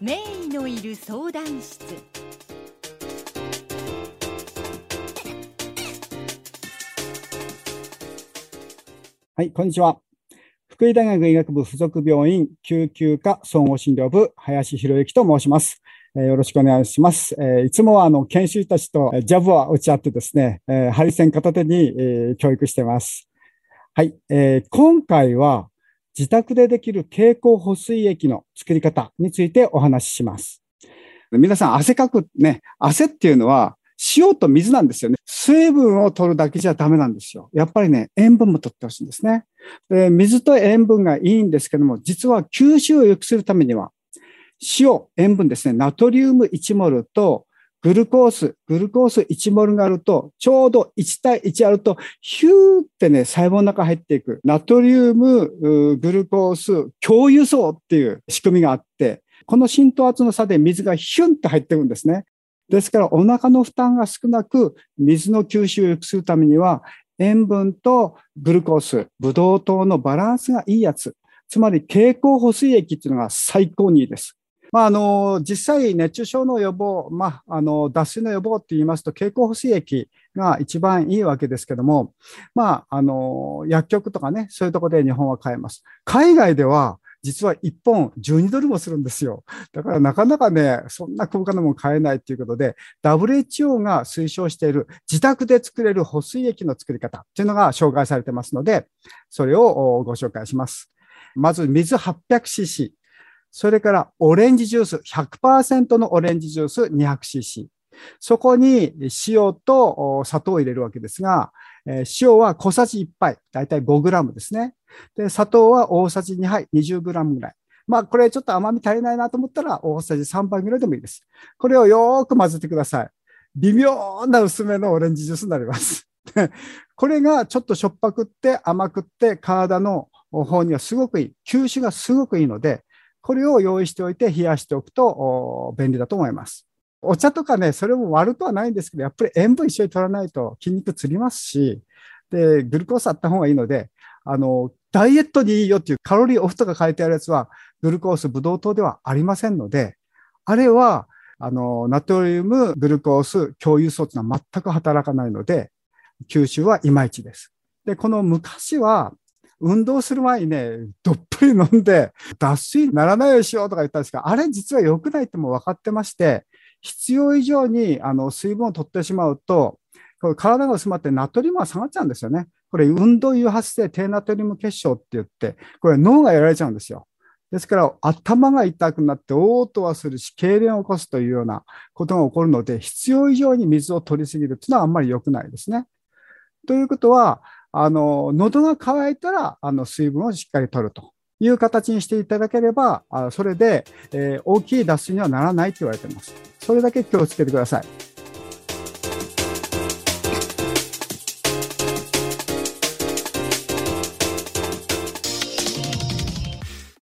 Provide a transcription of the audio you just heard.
名医のいる相談室はい、こんにちは。福井大学医学部附属病院救急科総合診療部、林博之と申します。えーよろしくお願いします。えーいつもはあの研修医たちとえージャブは打ち合ってですね、えーハリセン片手に、えー教育してます。はい、えー今回は自宅でできる経口補水液の作り方についてお話しします。皆さん汗かくね、汗っていうのは塩と水なんですよね。水分を取るだけじゃダメなんですよ。やっぱりね、塩分も取ってほしいんですね。で水と塩分がいいんですけども、実は吸収を良くするためには、塩、塩分ですね、ナトリウム1モルとグルコース、グルコース1モルがあると、ちょうど1対1あると、ヒューってね、細胞の中入っていく、ナトリウム、グルコース、共有層っていう仕組みがあって、この浸透圧の差で水がヒュンって入っていくんですね。ですから、お腹の負担が少なく、水の吸収を良くするためには、塩分とグルコース、ブドウ糖のバランスがいいやつ。つまり、経口補水液っていうのが最高にいいです。まあ、あの、実際、熱中症の予防、まあ、あの、脱水の予防って言いますと、経口補水液が一番いいわけですけども、まあ、あの、薬局とかね、そういうところで日本は買えます。海外では、実は1本12ドルもするんですよ。だからなかなかね、そんな高価なもの買えないということで、WHO が推奨している自宅で作れる保水液の作り方っていうのが紹介されてますので、それをご紹介します。まず水 800cc、それからオレンジジュース、100%のオレンジジュース 200cc。そこに塩と砂糖を入れるわけですが、塩は小さじ1杯、だいたい 5g ですね。で、砂糖は大さじ2杯、20g ぐらい。まあ、これちょっと甘み足りないなと思ったら、大さじ3杯ぐらいでもいいです。これをよーく混ぜてください。微妙な薄めのオレンジジュースになります。これがちょっとしょっぱくって甘くって体の方にはすごくいい。吸収がすごくいいので、これを用意しておいて冷やしておくと便利だと思います。お茶とかね、それも悪くはないんですけど、やっぱり塩分一緒に取らないと筋肉つりますし、で、グルコースあった方がいいので、あの、ダイエットにいいよっていうカロリーオフとか書いてあるやつは、グルコース、ブドウ糖ではありませんので、あれは、あの、ナトリウム、グルコース、共有素というのは全く働かないので、吸収はいまいちです。で、この昔は、運動する前にね、どっぷり飲んで、脱水にならないようにしようとか言ったんですが、あれ実は良くないっても分かってまして、必要以上にあの水分を取ってしまうと、これ体が薄まってナトリウムが下がっちゃうんですよね。これ運動誘発性低ナトリウム結晶って言って、これ脳がやられちゃうんですよ。ですから頭が痛くなって嘔吐はするし、痙攣を起こすというようなことが起こるので、必要以上に水を取りすぎるっていうのはあんまり良くないですね。ということは、あの、喉が渇いたら、あの、水分をしっかり取るという形にしていただければ、あそれで、えー大きい脱水にはならないと言われています。それだけ気をつけてください。